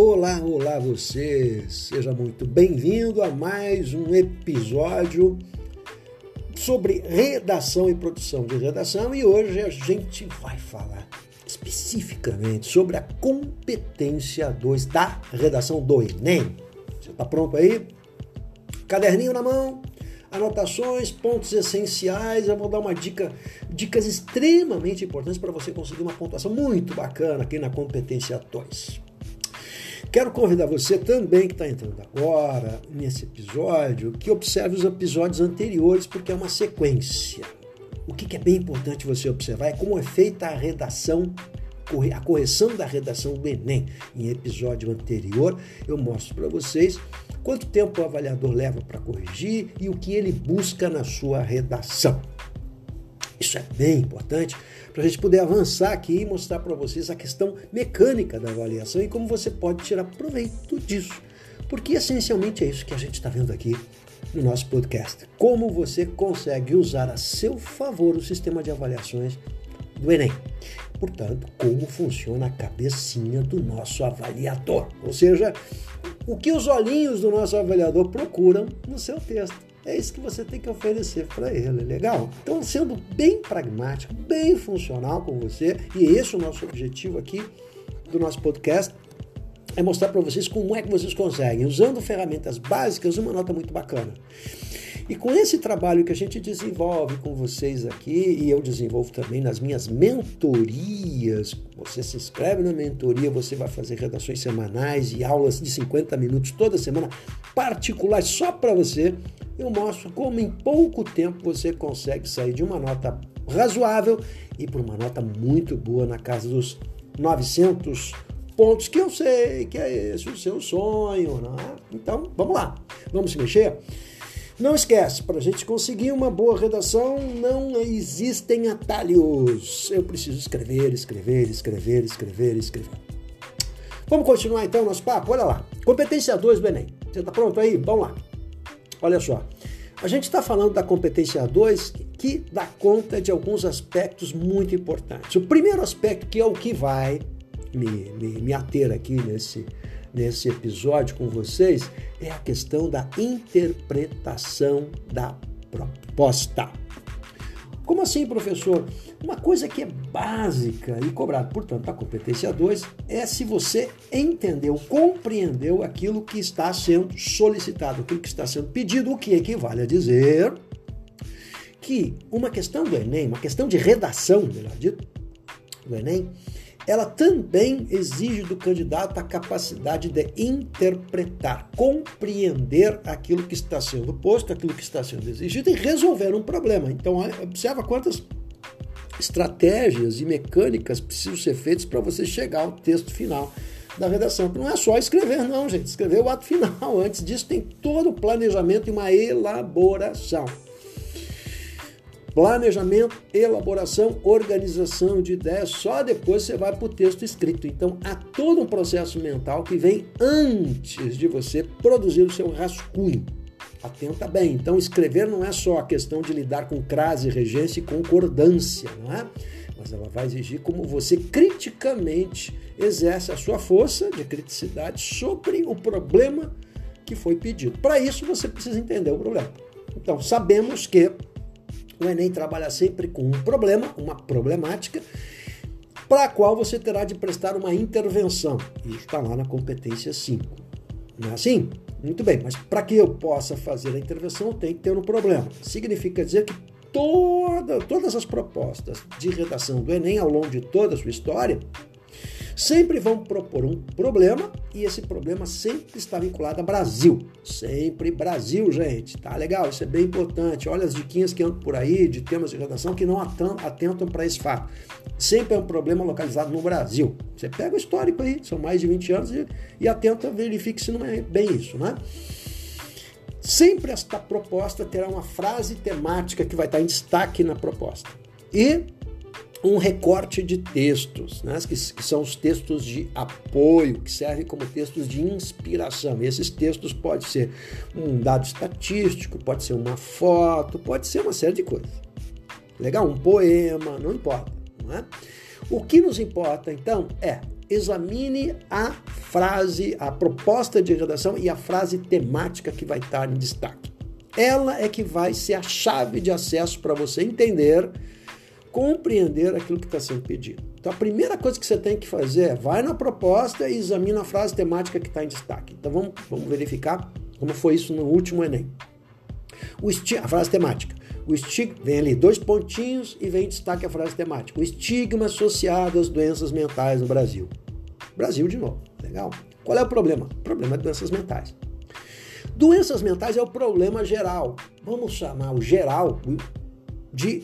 Olá, olá você! Seja muito bem-vindo a mais um episódio sobre redação e produção de redação e hoje a gente vai falar especificamente sobre a competência 2 da redação do Enem. Você está pronto aí? Caderninho na mão, anotações, pontos essenciais. Eu vou dar uma dica, dicas extremamente importantes para você conseguir uma pontuação muito bacana aqui na competência 2. Quero convidar você também que está entrando agora nesse episódio que observe os episódios anteriores, porque é uma sequência. O que é bem importante você observar é como é feita a redação, a correção da redação do Enem. Em episódio anterior, eu mostro para vocês quanto tempo o avaliador leva para corrigir e o que ele busca na sua redação. Isso é bem importante para a gente poder avançar aqui e mostrar para vocês a questão mecânica da avaliação e como você pode tirar proveito disso. Porque essencialmente é isso que a gente está vendo aqui no nosso podcast. Como você consegue usar a seu favor o sistema de avaliações do Enem. Portanto, como funciona a cabecinha do nosso avaliador. Ou seja, o que os olhinhos do nosso avaliador procuram no seu texto. É isso que você tem que oferecer para ele, legal? Então, sendo bem pragmático, bem funcional com você, e esse é o nosso objetivo aqui do nosso podcast, é mostrar para vocês como é que vocês conseguem, usando ferramentas básicas, uma nota muito bacana. E com esse trabalho que a gente desenvolve com vocês aqui, e eu desenvolvo também nas minhas mentorias, você se inscreve na mentoria, você vai fazer redações semanais e aulas de 50 minutos toda semana, particulares só para você. Eu mostro como em pouco tempo você consegue sair de uma nota razoável e para uma nota muito boa na casa dos 900 pontos, que eu sei que é esse o seu sonho, não é? Então, vamos lá, vamos se mexer? Não esquece, para a gente conseguir uma boa redação, não existem atalhos. Eu preciso escrever, escrever, escrever, escrever, escrever. Vamos continuar então nosso papo? Olha lá. Competência 2 do Enem. Você está pronto aí? Vamos lá. Olha só. A gente está falando da competência 2 que dá conta de alguns aspectos muito importantes. O primeiro aspecto, que é o que vai me, me, me ater aqui nesse, nesse episódio com vocês é a questão da interpretação da proposta. Como assim, professor? Uma coisa que é básica e cobrada, portanto, a competência 2 é se você entendeu, compreendeu aquilo que está sendo solicitado, aquilo que está sendo pedido, o que equivale a dizer que uma questão do Enem, uma questão de redação, melhor dito, do Enem, ela também exige do candidato a capacidade de interpretar, compreender aquilo que está sendo posto, aquilo que está sendo exigido e resolver um problema. Então, observa quantas estratégias e mecânicas precisam ser feitas para você chegar ao texto final da redação. Não é só escrever, não, gente. Escrever o ato final. Antes disso, tem todo o planejamento e uma elaboração. Planejamento, elaboração, organização de ideias, só depois você vai para o texto escrito. Então há todo um processo mental que vem antes de você produzir o seu rascunho. Atenta bem. Então escrever não é só a questão de lidar com crase, regência e concordância, não é? Mas ela vai exigir como você criticamente exerce a sua força de criticidade sobre o problema que foi pedido. Para isso você precisa entender o problema. Então sabemos que o Enem trabalha sempre com um problema, uma problemática, para a qual você terá de prestar uma intervenção. Isso está lá na competência 5. Não é assim? Muito bem, mas para que eu possa fazer a intervenção, tenho que ter um problema. Significa dizer que toda, todas as propostas de redação do Enem ao longo de toda a sua história sempre vão propor um problema e esse problema sempre está vinculado a Brasil. Sempre Brasil, gente. Tá legal? Isso é bem importante. Olha as diquinhas que andam por aí de temas de redação que não atentam para esse fato. Sempre é um problema localizado no Brasil. Você pega o histórico aí, são mais de 20 anos, e, e atenta, verifique se não é bem isso, né? Sempre esta proposta terá uma frase temática que vai estar em destaque na proposta. E um recorte de textos, né, que, que, são os textos de apoio, que servem como textos de inspiração. E esses textos pode ser um dado estatístico, pode ser uma foto, pode ser uma série de coisas. Legal? Um poema, não importa. Não é? O que nos importa, então, é examine a frase, a proposta de redação e a frase temática que vai estar em destaque. Ela é que vai ser a chave de acesso para você entender, compreender aquilo que está sendo pedido. Então, a primeira coisa que você tem que fazer é vai na proposta e examina a frase temática que está em destaque. Então, vamos, vamos verificar como foi isso no último Enem. O a frase temática. O estigma, vem ali dois pontinhos e vem destaque a frase temática. O estigma associado às doenças mentais no Brasil. Brasil de novo, legal? Qual é o problema? O problema é doenças mentais. Doenças mentais é o problema geral. Vamos chamar o geral de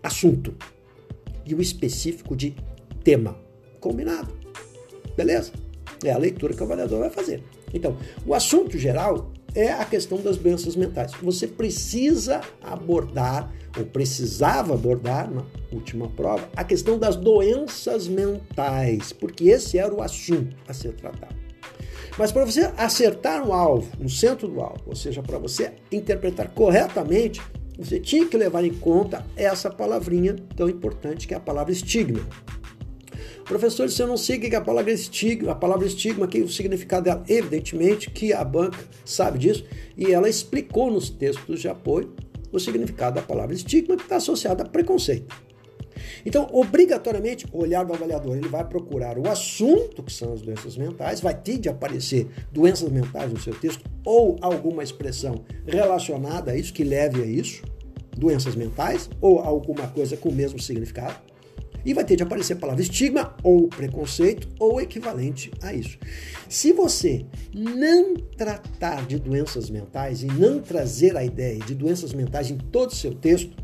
assunto e o específico de tema. Combinado? Beleza? É a leitura que o avaliador vai fazer. Então, o assunto geral é a questão das doenças mentais. Você precisa abordar, ou precisava abordar na última prova, a questão das doenças mentais, porque esse era o assunto a ser tratado. Mas para você acertar no alvo, no centro do alvo, ou seja, para você interpretar corretamente, você tinha que levar em conta essa palavrinha tão importante que é a palavra estigma. Professor, se eu não sei o que é a palavra estigma, a palavra estigma, que é o significado dela, evidentemente que a banca sabe disso e ela explicou nos textos de apoio o significado da palavra estigma que está associado a preconceito. Então, obrigatoriamente, o olhar do avaliador ele vai procurar o assunto, que são as doenças mentais, vai ter de aparecer doenças mentais no seu texto ou alguma expressão relacionada a isso, que leve a isso, doenças mentais, ou alguma coisa com o mesmo significado e vai ter de aparecer a palavra estigma ou preconceito ou equivalente a isso. Se você não tratar de doenças mentais e não trazer a ideia de doenças mentais em todo o seu texto,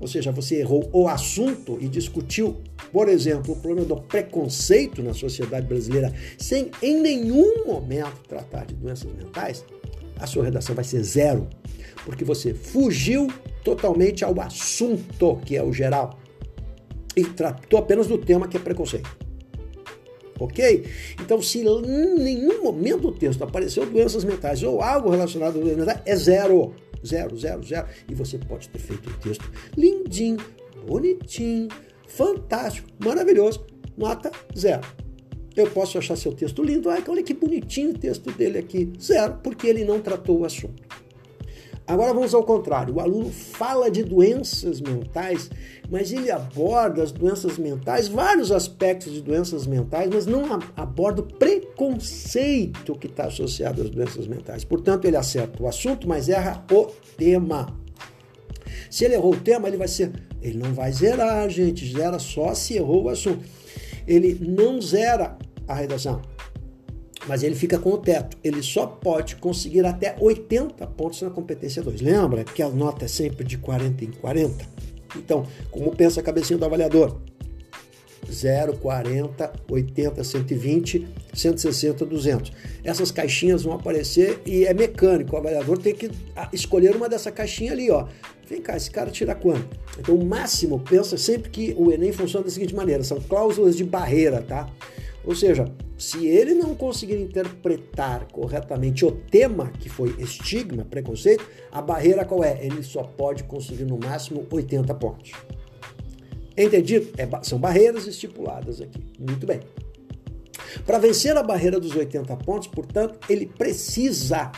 ou seja, você errou o assunto e discutiu, por exemplo, o problema do preconceito na sociedade brasileira sem em nenhum momento tratar de doenças mentais, a sua redação vai ser zero, porque você fugiu totalmente ao assunto, que é o geral e tratou apenas do tema que é preconceito. Ok? Então, se em nenhum momento do texto apareceu doenças mentais ou algo relacionado a doenças mentais, é zero. Zero, zero, zero. E você pode ter feito um texto lindinho, bonitinho, fantástico, maravilhoso. Nota zero. Eu posso achar seu texto lindo. Olha que bonitinho o texto dele aqui. Zero, porque ele não tratou o assunto. Agora vamos ao contrário. O aluno fala de doenças mentais, mas ele aborda as doenças mentais, vários aspectos de doenças mentais, mas não aborda o preconceito que está associado às doenças mentais. Portanto, ele acerta o assunto, mas erra o tema. Se ele errou o tema, ele vai ser. Ele não vai zerar, gente. Zera só se errou o assunto. Ele não zera a redação mas ele fica com o teto. Ele só pode conseguir até 80 pontos na competência 2. Lembra que a nota é sempre de 40 em 40? Então, como pensa a cabecinha do avaliador? 0, 40, 80, 120, 160, 200. Essas caixinhas vão aparecer e é mecânico. O avaliador tem que ah, escolher uma dessa caixinha ali, ó. Vem cá, esse cara tira quanto? Então, o máximo, pensa sempre que o Enem funciona da seguinte maneira: são cláusulas de barreira, tá? Ou seja, se ele não conseguir interpretar corretamente o tema, que foi estigma, preconceito, a barreira qual é? Ele só pode conseguir no máximo 80 pontos. Entendido? É, são barreiras estipuladas aqui. Muito bem. Para vencer a barreira dos 80 pontos, portanto, ele precisa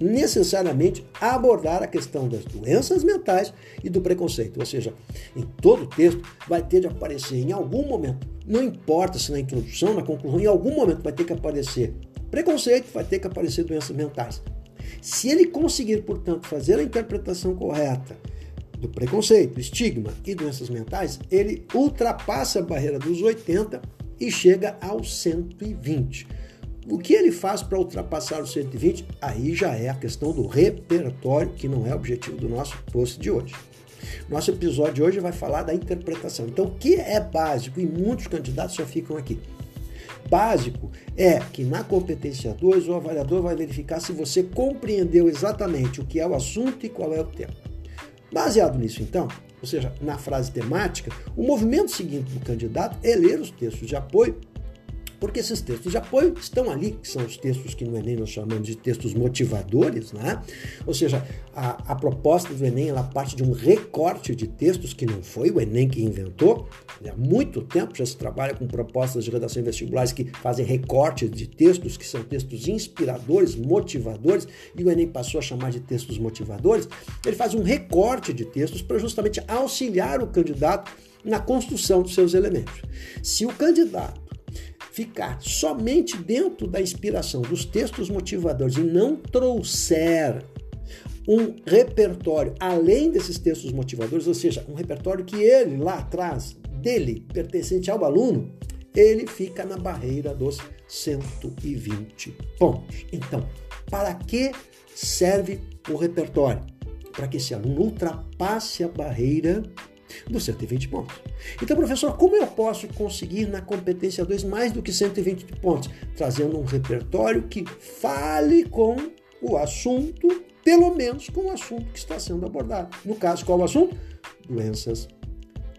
necessariamente abordar a questão das doenças mentais e do preconceito. Ou seja, em todo o texto vai ter de aparecer em algum momento, não importa se na introdução, na conclusão, em algum momento vai ter que aparecer preconceito, vai ter que aparecer doenças mentais. Se ele conseguir, portanto, fazer a interpretação correta do preconceito, estigma e doenças mentais, ele ultrapassa a barreira dos 80 e chega aos 120. O que ele faz para ultrapassar os 120? Aí já é a questão do repertório, que não é objetivo do nosso post de hoje. Nosso episódio de hoje vai falar da interpretação. Então, o que é básico? E muitos candidatos só ficam aqui. Básico é que na competência 2 o avaliador vai verificar se você compreendeu exatamente o que é o assunto e qual é o tema. Baseado nisso, então, ou seja, na frase temática, o movimento seguinte do candidato é ler os textos de apoio Porque esses textos de apoio estão ali, que são os textos que no Enem nós chamamos de textos motivadores, né? Ou seja, a, a proposta do Enem ela parte de um recorte de textos que não foi o Enem que inventou. Há muito tempo já se trabalha com propostas de redação vestibulares que fazem recortes de textos, que são textos inspiradores, motivadores, e o Enem passou a chamar de textos motivadores. Ele faz um recorte de textos para justamente auxiliar o candidato na construção dos seus elementos. Se o candidato ficar somente dentro da inspiração dos textos motivadores e não trouxer um repertório além desses textos motivadores, ou seja, um repertório que ele lá atrás dele, pertencente ao aluno, ele fica na barreira dos 120 pontos. Então, para que serve o repertório? Para que esse aluno ultrapasse a barreira dos 120 pontos. Então, professor, como eu posso conseguir na competência 2 mais do que 120 pontos? Trazendo um repertório que fale com o assunto, pelo menos com o assunto que está sendo abordado. No caso, qual o assunto? Doenças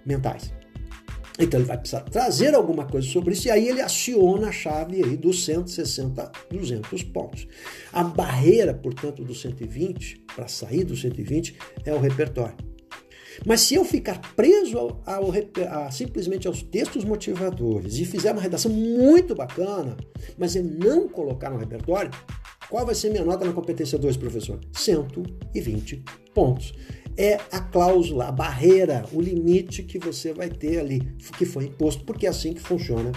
mentais. Então ele vai precisar trazer alguma coisa sobre isso e aí ele aciona a chave aí dos 160, 200 pontos. A barreira, portanto, do 120, para sair do 120, é o repertório. Mas se eu ficar preso ao, ao, a, simplesmente aos textos motivadores e fizer uma redação muito bacana, mas eu não colocar no repertório, qual vai ser minha nota na competência 2, professor? 120 pontos. É a cláusula, a barreira, o limite que você vai ter ali, que foi imposto, porque é assim que funciona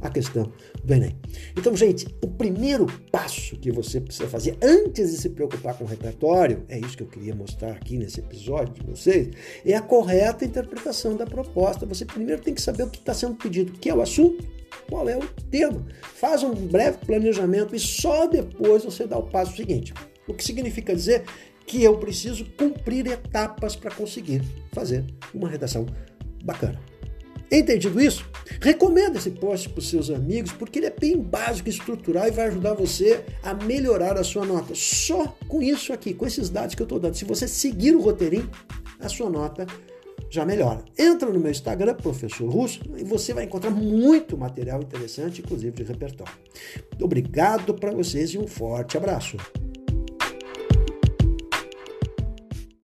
a questão do Enem. Então, gente, o primeiro passo que você precisa fazer antes de se preocupar com o repertório, é isso que eu queria mostrar aqui nesse episódio de vocês, é a correta interpretação da proposta. Você primeiro tem que saber o que está sendo pedido, que é o assunto, qual é o tema. Faz um breve planejamento e só depois você dá o passo seguinte. O que significa dizer que eu preciso cumprir etapas para conseguir fazer uma redação bacana. Entendido isso? Recomenda esse post para os seus amigos, porque ele é bem básico, estrutural e vai ajudar você a melhorar a sua nota. Só com isso aqui, com esses dados que eu estou dando. Se você seguir o roteirinho, a sua nota já melhora. Entra no meu Instagram, Professor Russo, e você vai encontrar muito material interessante, inclusive de repertório. Obrigado para vocês e um forte abraço.